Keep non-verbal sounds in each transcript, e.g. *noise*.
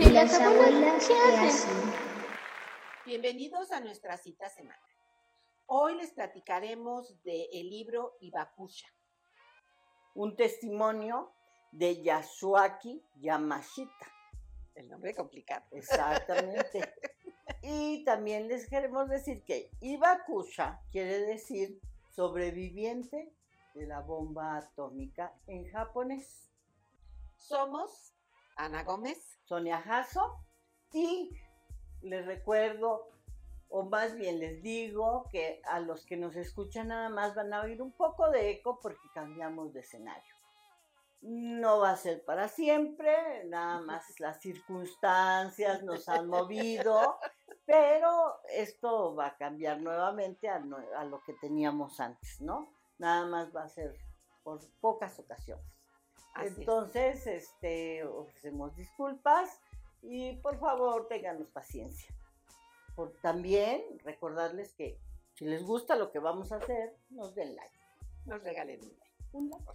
¿Y las abuelas qué hacen? Bienvenidos a nuestra cita semanal. Hoy les platicaremos del libro Ibakusha. Un testimonio de Yasuaki Yamashita. El nombre complicado. Exactamente. *laughs* y también les queremos decir que Ibakusha quiere decir sobreviviente de la bomba atómica en japonés. Somos Ana Gómez, Sonia Jasso y les recuerdo, o más bien les digo, que a los que nos escuchan nada más van a oír un poco de eco porque cambiamos de escenario. No va a ser para siempre, nada *laughs* más las circunstancias nos han *laughs* movido, pero esto va a cambiar nuevamente a, a lo que teníamos antes, ¿no? Nada más va a ser por pocas ocasiones. Así es. Entonces, este, ofrecemos disculpas y por favor ténganos paciencia. Por, también recordarles que si les gusta lo que vamos a hacer, nos den like. nos regalen un like. Un like.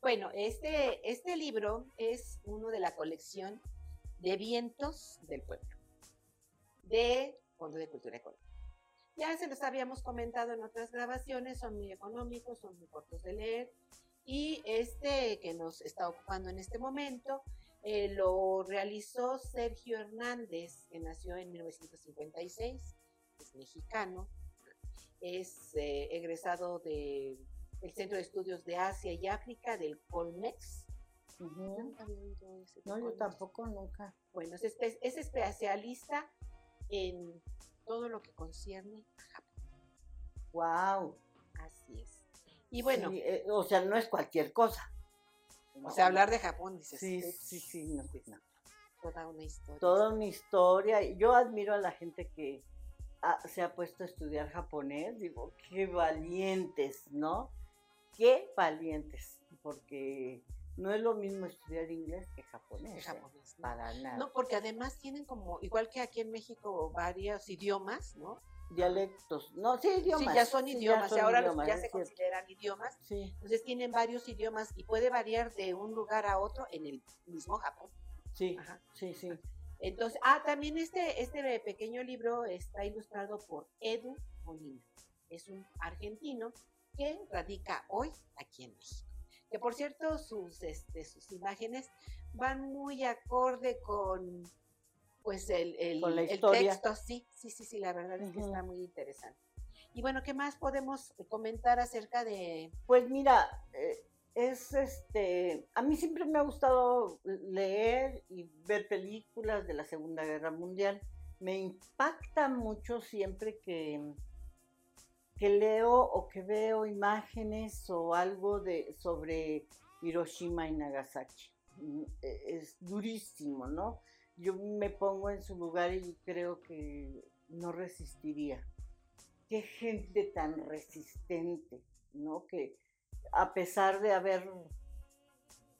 Bueno, este, este libro es uno de la colección de vientos del pueblo, de Fondo de Cultura Económica. Ya se los habíamos comentado en otras grabaciones, son muy económicos, son muy cortos de leer, y este que nos está ocupando en este momento eh, lo realizó Sergio Hernández, que nació en 1956, es mexicano, es eh, egresado del Centro de Estudios de Asia y África del Colmex. No, yo tampoco, nunca. Bueno, es, espe- es especialista en todo lo que concierne a Japón. Wow. Así es. Y bueno, o sea, no es cualquier cosa. o sea, hablar de Japón, dices, Sí, es sí, sí, no, no. toda una historia. Toda una historia. Yo admiro a la gente que se ha puesto a estudiar japonés. Digo, qué valientes, ¿no? Qué valientes. Porque no es lo mismo estudiar inglés que japonés. de ¿eh? japonés. ¿no? Para nada. No, porque además tienen como, igual que aquí en México, varios idiomas, ¿no? Dialectos. No, sí, idiomas. Sí, ya son sí, idiomas, son y ahora los ya se consideran idiomas. Sí, Entonces tienen varios idiomas y puede variar de un lugar a otro en el mismo Japón. sí, Ajá. sí, sí. Entonces, ah, también este, este pequeño libro está ilustrado por Edu Molina. Es un argentino que radica hoy aquí en México. Que por cierto, sus, este, sus imágenes van muy acorde con pues el, el- Con la el historia. texto, sí, sí, sí, sí, la verdad es que está muy interesante. Y bueno, ¿qué más podemos comentar acerca de Pues mira, eh, es este, a mí siempre me ha gustado leer y ver películas de la Segunda Guerra Mundial. Me impacta mucho siempre que, que leo o que veo imágenes o algo de sobre Hiroshima y Nagasaki. Mm, e- Es durísimo, ¿no? Yo me pongo en su lugar y creo que no resistiría. Qué gente tan resistente, ¿no? Que a pesar de haber,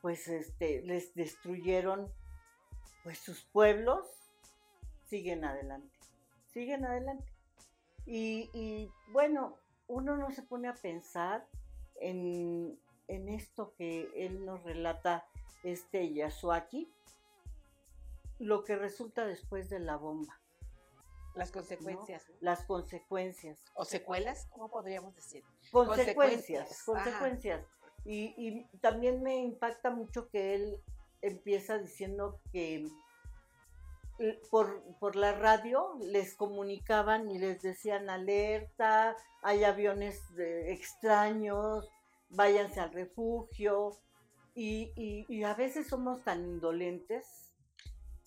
pues, este, les destruyeron, pues, sus pueblos, siguen adelante, siguen adelante. Y, y, bueno, uno no se pone a pensar en, en esto que él nos relata, este Yasuaki, lo que resulta después de la bomba, las consecuencias ¿no? las consecuencias. o secuelas? ¿Cómo podríamos decir? consecuencias, Consecuencias. Y, y también me impacta mucho que él empieza diciendo que por, por la radio les comunicaban y les decían alerta, hay aviones eh, extraños, váyanse al refugio. Y, y- y a veces somos tan indolentes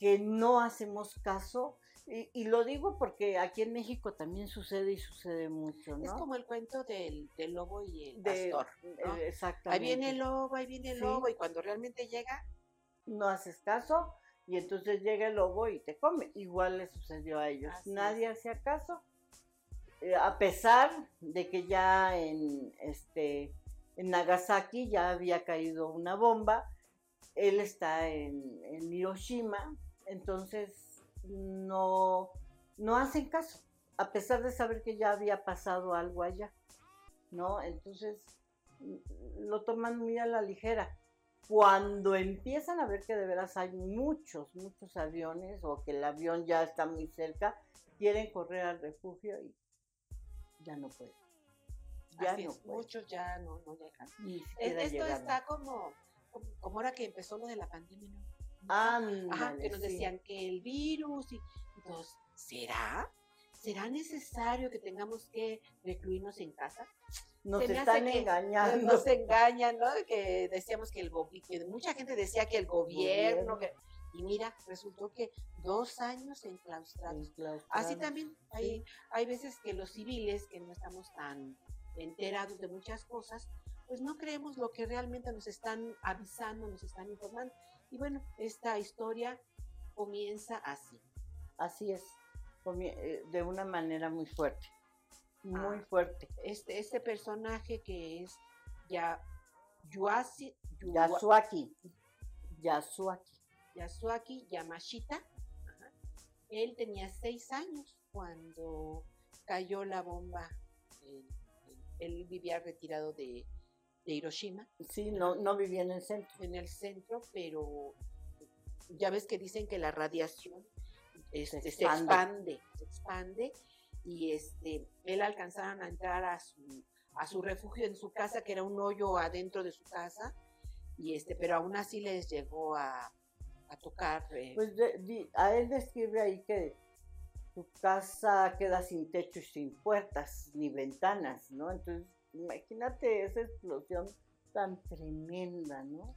que no hacemos caso. Y, y lo digo porque aquí en México también sucede y sucede mucho, ¿no? Es como el cuento del, del lobo y el de- pastor. ¿no? eh, Ahí exactamente. viene el lobo, ahí viene el Sí. lobo, y cuando realmente llega, No haces caso y entonces llega el lobo y te come. Igual le sucedió a ellos. Así Nadie hacía caso. Eh, a pesar de que ya en este en Nagasaki ya había caído una bomba, él está en, en Hiroshima, entonces no, no hacen caso, a pesar de saber que ya había pasado algo allá, ¿no? Entonces mm, lo toman muy a la ligera. Cuando empiezan a ver que de veras hay muchos, muchos aviones o que el avión ya está muy cerca, quieren correr al refugio y ya no pueden. Ya Así no es, pueden. muchos ya no, no llegan. Esto está como, como, como ahora que empezó lo de la pandemia, ¿no? Ándale, Ajá, que nos sí. decían que el virus y, todos, ¿será? ¿Será necesario que tengamos que recluirnos en casa? Nos se están que engañando. Nos engañan, ¿no? Que decíamos que el gobierno, mucha gente decía que el gobierno, Gobierno. que- y mira, resultó que dos años enclaustrados. Enclaustrados. Así también hay, Sí. hay veces que los civiles, que no estamos tan enterados de muchas cosas, pues no creemos lo que realmente nos están avisando, nos están informando. Y bueno, esta historia comienza así. Así es, eh, de una manera muy fuerte, muy Ah. fuerte. Este, este personaje que es ya Yuasi, Yua- Yasuaki, Yasuaki. Yasuaki Yamashita. ajá, Él tenía seis años cuando cayó la bomba. él vivía retirado de, de Hiroshima, Sí, no, no vivía en el centro. en el centro, pero ya ves que dicen que la radiación este, se, expande. se expande, y este, él alcanzaron a entrar a su, a su refugio en su casa, que era un hoyo adentro de su casa, y este, pero aún así les llegó a, a tocar. eh, Pues de- a él describe ahí que tu casa queda sin techo y sin puertas ni ventanas, ¿no? Entonces, imagínate esa explosión tan tremenda, ¿no?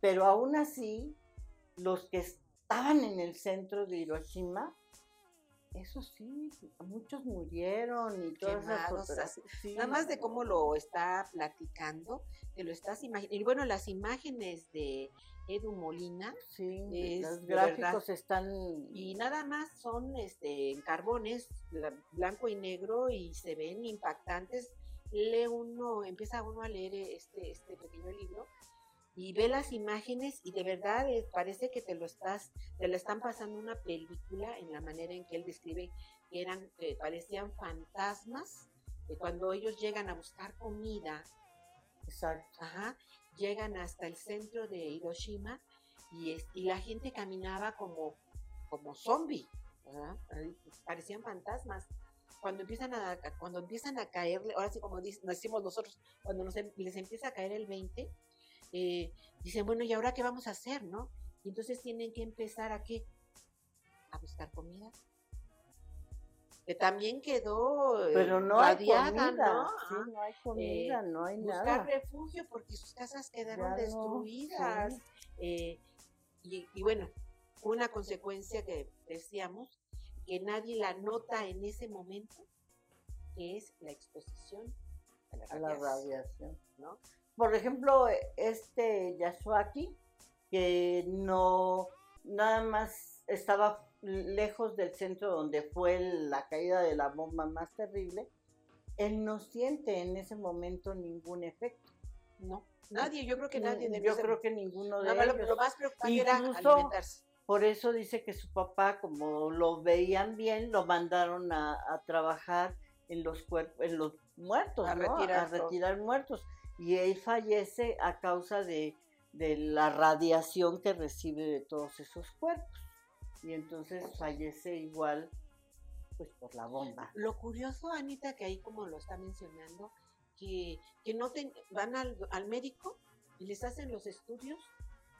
Pero aún así, los que estaban en el centro de Hiroshima, eso sí, muchos murieron y todas esas Quemados, fotografías, sí. Nada más de cómo lo está platicando, te lo estás imaginando. Y bueno, las imágenes de Edu Molina, Sí, es los gráficos están y nada más son este, en carbones, bla- blanco y negro, y se ven impactantes. Lee uno, empieza uno a leer este, este pequeño libro y ve las imágenes y de verdad eh, parece que te lo estás, te lo están pasando una película en la manera en que él describe que eran, que parecían fantasmas, cuando ellos llegan a buscar comida, exacto. Ajá, llegan hasta el centro de Hiroshima y, es- y la gente caminaba como, como zombie, parecían fantasmas. Cuando empiezan a, cuando empiezan a caerle, ahora sí como decimos nosotros, cuando nos em- les empieza a caer el 20, eh, dicen, bueno, ¿y ahora qué vamos a hacer, no? Y entonces tienen que empezar a qué? A buscar comida. Que también quedó eh, Pero no hay radiada, comida, ¿no? sí, Ajá no hay comida, no hay buscar nada. refugio porque sus casas quedaron destruidas. sí. Eh, y, y bueno, una consecuencia que decíamos, que nadie la nota en ese momento, que es la exposición a la a la radiación. ¿no? Por ejemplo, este Yasuaki, que no, nada más estaba lejos del centro donde fue la caída de la bomba más terrible, él no siente en ese momento ningún efecto. No, nadie, yo creo que nadie Yo creo que ninguno de lo, ellos. lo más preocupante era alimentarse. Por eso dice que su papá, como lo veían bien, lo mandaron a, a trabajar en los cuerpos, en los muertos, A ¿no? retirar a todo. retirar muertos. Y él fallece a causa de, de la radiación que recibe de todos esos cuerpos. Y entonces fallece igual, pues por la bomba. Lo curioso, Anita, que ahí como lo está mencionando, que, que no ten- van al, al médico y les hacen los estudios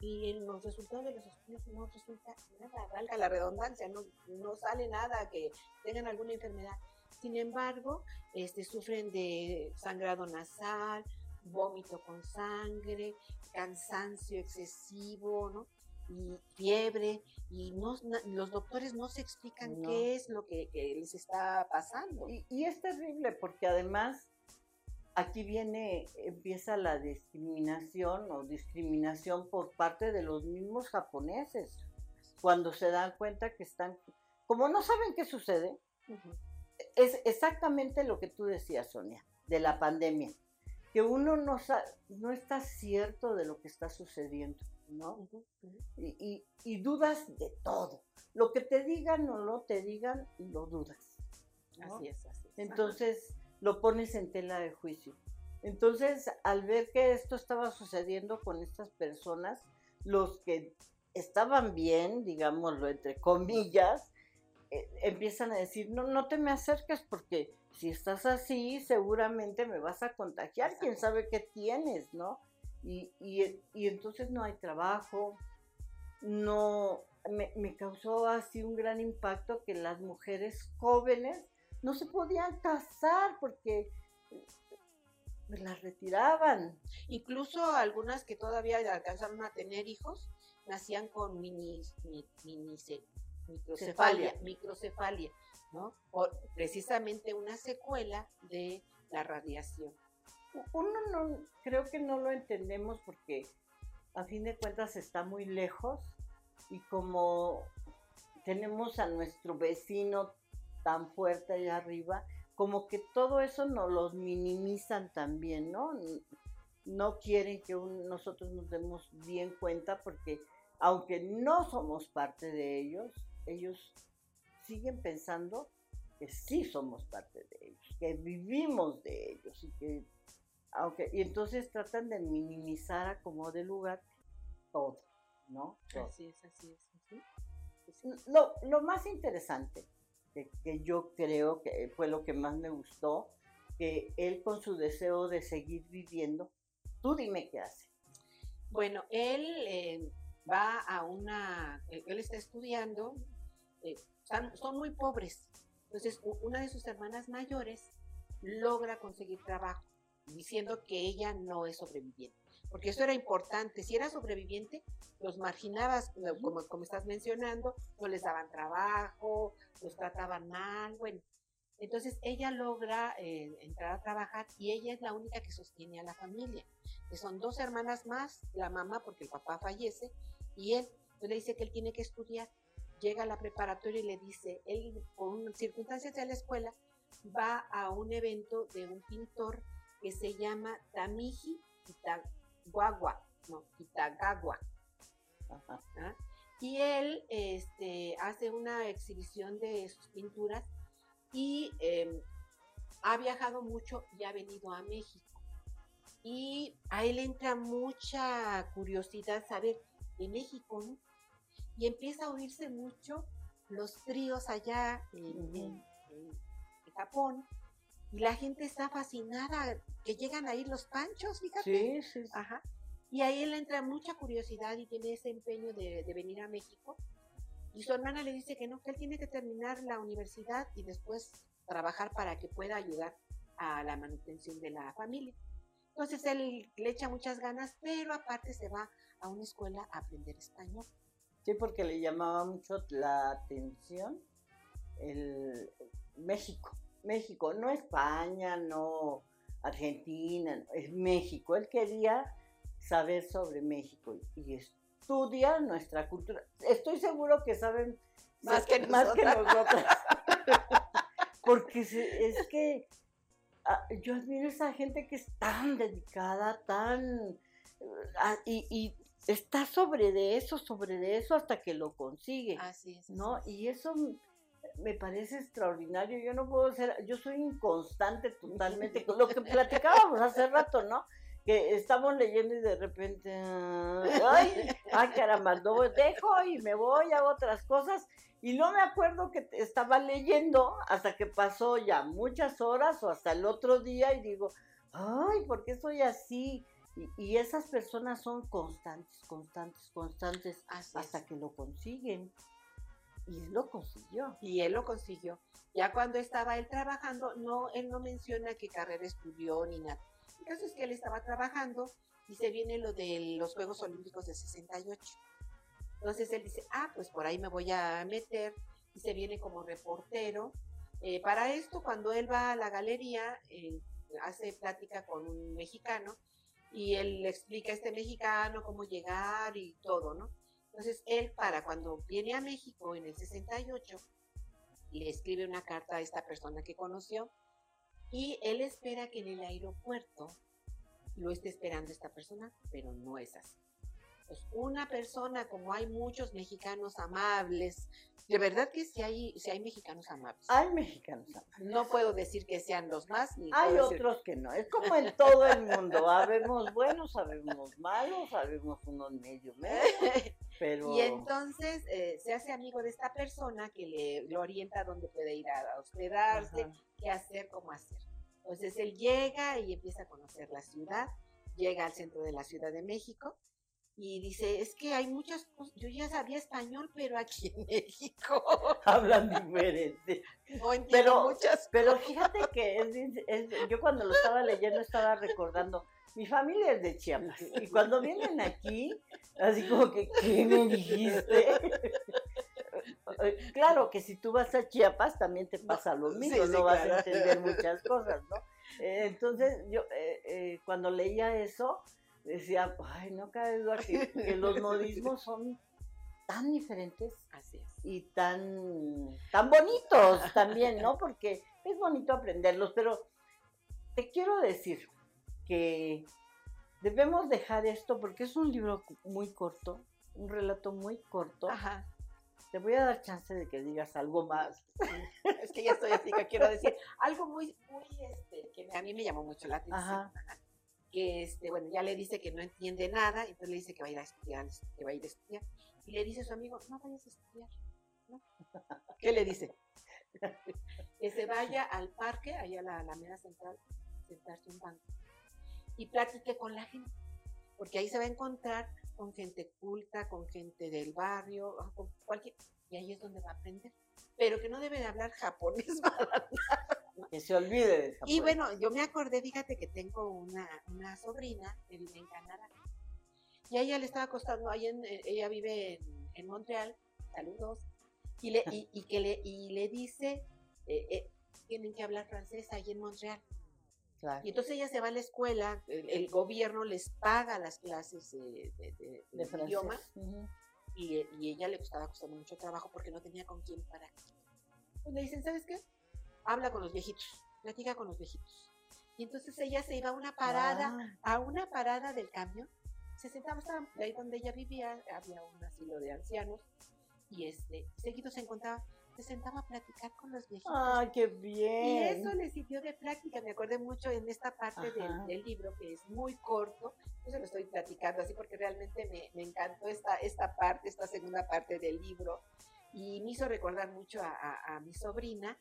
y en los resultados de los estudios no resulta nada, valga la redundancia, no, no sale nada que tengan alguna enfermedad. Sin embargo, este, sufren de sangrado nasal, vómito con sangre, cansancio excesivo, ¿no? Y fiebre, y no, los doctores no se explican No. qué es lo que, que les está pasando. Y, y es terrible porque además aquí viene, empieza la discriminación o discriminación por parte de los mismos japoneses, cuando se dan cuenta que están, como no saben qué sucede, Ujú. es exactamente lo que tú decías, Sonia, de la pandemia, que uno no, no está cierto de lo que está sucediendo, ¿no? Y, y- y dudas de todo. Lo que te digan o no te digan, lo dudas. ¿no? Así es, así es. Entonces lo pones en tela de juicio. Entonces, al ver que esto estaba sucediendo con estas personas, los que estaban bien, digámoslo entre comillas, eh, empiezan a decir, no, no te me acerques porque si estás así, seguramente me vas a contagiar, quién sabe qué tienes, ¿no? Y, y, entonces no hay trabajo, no, me, me, causó así un gran impacto que las mujeres jóvenes no se podían casar porque las retiraban. Incluso algunas que todavía alcanzaron a tener hijos, nacían con mini, microcefalia, microcefalia, ¿no? precisamente una secuela de la radiación. Uno no, creo que no lo entendemos porque a fin de cuentas está muy lejos y como tenemos a nuestro vecino tan fuerte allá arriba, como que todo eso nos los minimizan también, ¿no? No quieren que nosotros nos demos bien cuenta porque aunque no somos parte de ellos, ellos siguen pensando que sí somos parte de ellos, que vivimos de ellos y que aunque y entonces tratan de minimizar a como de lugar todo, ¿no? Así es, así es. Lo, lo, más interesante que, yo creo que fue lo que más me gustó, que él con su deseo de seguir viviendo, tú dime qué hace. Bueno, él eh, va a una, él está estudiando, eh, son, muy pobres. Entonces, una de sus hermanas mayores logra conseguir trabajo, diciendo que ella no es sobreviviente. Porque eso era importante. Si era sobreviviente, los marginabas, como, como estás mencionando, no les daban trabajo, los trataban mal, bueno. Entonces ella logra eh, entrar a trabajar y ella es la única que sostiene a la familia. Que son dos hermanas más, la mamá porque el papá fallece y él le dice que él tiene que estudiar. Llega a la preparatoria y le dice, él por circunstancias de la escuela va a un evento de un pintor que se llama Tamiji Kitagawa, no, Kitagawa. ¿Ah? Y él este, hace una exhibición de sus pinturas y em, ha viajado mucho y ha venido a México. Y a él entra mucha curiosidad saber de México, ¿no? Y empieza a oírse mucho los tríos allá en, Japón y la gente está fascinada que llegan a ir los panchos, fíjate. Sí, sí. Ajá. Y ahí él entra mucha curiosidad y tiene ese empeño de, de, venir a México. Y su hermana le dice que no, que él tiene que terminar la universidad y después trabajar para que pueda ayudar a la manutención de la familia. Entonces él le echa muchas ganas, pero aparte se va a una escuela a aprender español. Sí, porque le llamaba mucho la atención el México. México, no España, no Argentina, es México. Él quería saber sobre México y estudia nuestra cultura. Estoy seguro que saben más, que, más que nosotras. *laughs* porque es que ah, yo admiro a esa gente que es tan dedicada, tan... Ah, y, está sobre de eso, sobre de eso hasta que lo consigue. Así es. ¿No? Y eso me parece extraordinario. Yo no puedo ser, yo soy inconstante totalmente *laughs* con lo que platicábamos hace rato, ¿no? Que estamos leyendo y de repente, ay, ay caramba, no, dejo y me voy a otras cosas. Y no me acuerdo que estaba leyendo hasta que pasó ya muchas horas o hasta el otro día y digo, ay, ¿por qué soy así? Y, esas personas son constantes, constantes, constantes hasta que lo consiguen. Y él lo consiguió. Y él lo consiguió. Ya cuando estaba él trabajando, no, él no menciona qué carrera estudió ni nada. El caso es que él estaba trabajando y se viene lo de los Juegos Olímpicos de 68. Entonces él dice, ah, pues por ahí me voy a meter y se viene como reportero. Eh, para esto, cuando él va a la galería, eh, hace plática con un mexicano y él le explica a este mexicano cómo llegar y todo, ¿no? Entonces él para cuando viene a México en el 68, le escribe una carta a esta persona que conoció y él espera que en el aeropuerto lo esté esperando esta persona, pero no es así. Pues una persona, como hay muchos mexicanos amables, de verdad que sí hay, sí hay mexicanos amables. Hay mexicanos amables. No puedo decir que sean los más, ni Hay decir- otros que no. Es como en todo el mundo. Habemos buenos, sabemos malos, sabemos unos medio medio, *laughs* pero Y entonces eh, se hace amigo de esta persona que le, le orienta dónde puede ir a, a hospedarse, Ajá. qué hacer, cómo hacer. Entonces él llega y empieza a conocer la ciudad, llega al centro de la Ciudad de México y dice, es que hay muchas cosas, yo ya sabía español, pero aquí en *laughs* México hablan diferente. no entiendo Pero, muchas pero fíjate que es, yo cuando lo estaba leyendo estaba recordando, mi familia es de Chiapas y cuando vienen aquí, así como que, ¿qué me dijiste? *laughs* Claro que si tú vas a Chiapas también te pasa lo mismo, sí, no vas claro. a entender muchas cosas, ¿no? Eh, entonces yo eh, eh, cuando leía eso decía, ay, no cabe duda que, que los modismos *laughs* son tan diferentes Así es. y tan, tan bonitos también, ¿no? Porque es bonito aprenderlos, pero te quiero decir que debemos dejar esto porque es un libro muy corto, un relato muy corto. Ajá. Te voy a dar chance de que digas algo más. Es que ya estoy así que quiero decir algo muy, muy, este, que a mí me llamó mucho la atención. Ajá. Que, este, bueno, ya le dice que no entiende nada, entonces le dice que va a ir a estudiar, que va a ir a estudiar. Y le dice a su amigo, no vayas a estudiar. ¿no? *laughs* ¿Qué le dice? *laughs* que se vaya al parque, allá a la Alameda Central, sentarse un banco y platique con la gente. Porque ahí se va a encontrar con gente culta, con gente del barrio, ah, con cualquier... Y ahí es donde va a aprender. Pero que no debe de hablar japonés *laughs* para Que se olvide de y bueno, yo me acordé, fíjate que tengo una, una sobrina que vive en Canadá. Y a ella le estaba costando, ahí en- eh, ella vive en, en Montreal, saludos, y le, *laughs* y, y que le, y le dice, eh, eh, tienen que hablar francés ahí en Montreal. Claro, Y entonces ella se va a la escuela, el, el gobierno les paga las clases de, de- de- de francés. idioma, Ujú. y, y ella le estaba costando mucho trabajo porque no tenía con quién para. Pues le dicen, ¿sabes qué? Habla con los viejitos, platica con los viejitos. Y entonces ella se iba a una parada, Ah, a una parada del camión, se sentaba, estaba ahí donde ella vivía, había un asilo de ancianos, y este, seguido se encontraba, se sentaba a platicar con los viejitos. Ay, qué Y bien. eso le sirvió de práctica, me acordé mucho en esta parte del, del libro que es muy corto, yo se lo estoy platicando así porque realmente me, me encantó esta, esta parte, esta segunda parte del libro. Y me hizo recordar mucho a, a- a mi sobrina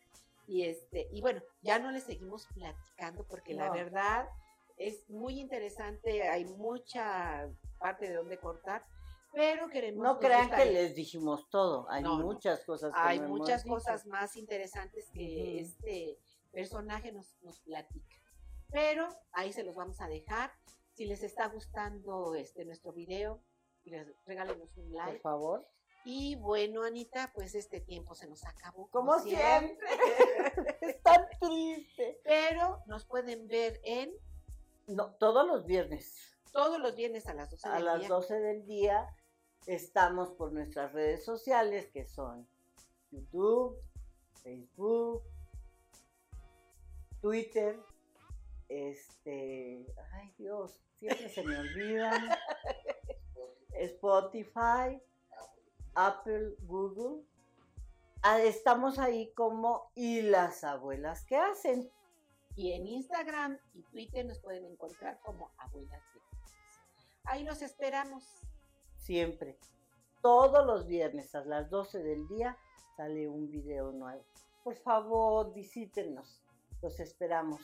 y este y bueno, ya no le seguimos platicando porque la verdad es muy interesante, hay mucha parte de donde cortar, pero queremos... No crean que les dijimos todo. Hay No, muchas cosas que hay no muchas dicho. cosas más interesantes que este personaje nos, nos platica. Pero ahí se los vamos a dejar. Si les está gustando este nuestro video, les regálenos un Por like. favor. Y bueno, Anita, pues este tiempo se nos acabó. Como siempre. *laughs* es tan triste. Pero nos pueden ver en No, todos los viernes todos los viernes a las 12 a del las día. 12 del día estamos por nuestras redes sociales que son YouTube, Facebook, Twitter, este, ay Dios, siempre se me olvidan, *laughs* Spotify, Apple, Google. Ah, Estamos ahí como y las abuelas que hacen. Y en Instagram y Twitter nos pueden encontrar como Abuelas. Ahí los esperamos. siempre. Todos los viernes a las 12 del día sale un video nuevo. Por favor, visítenos. Los esperamos.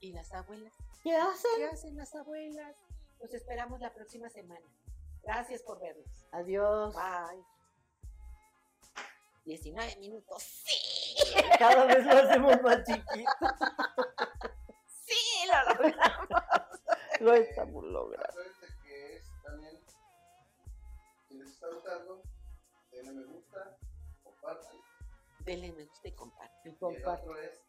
¿Y las abuelas? ¿Qué hacen? ¿Qué hacen las abuelas? Los esperamos la próxima semana. Gracias por vernos. Adiós. Bye. 19 minutos. ¡Sí! *laughs* Cada vez lo hacemos más chiquito. ¡Sí! Lo logramos. Lo estamos logrando. Acuérdense que es también, si les está gustando, denle me gusta, compartan. Denle me gusta y compartan. Y Y el compartan. otro es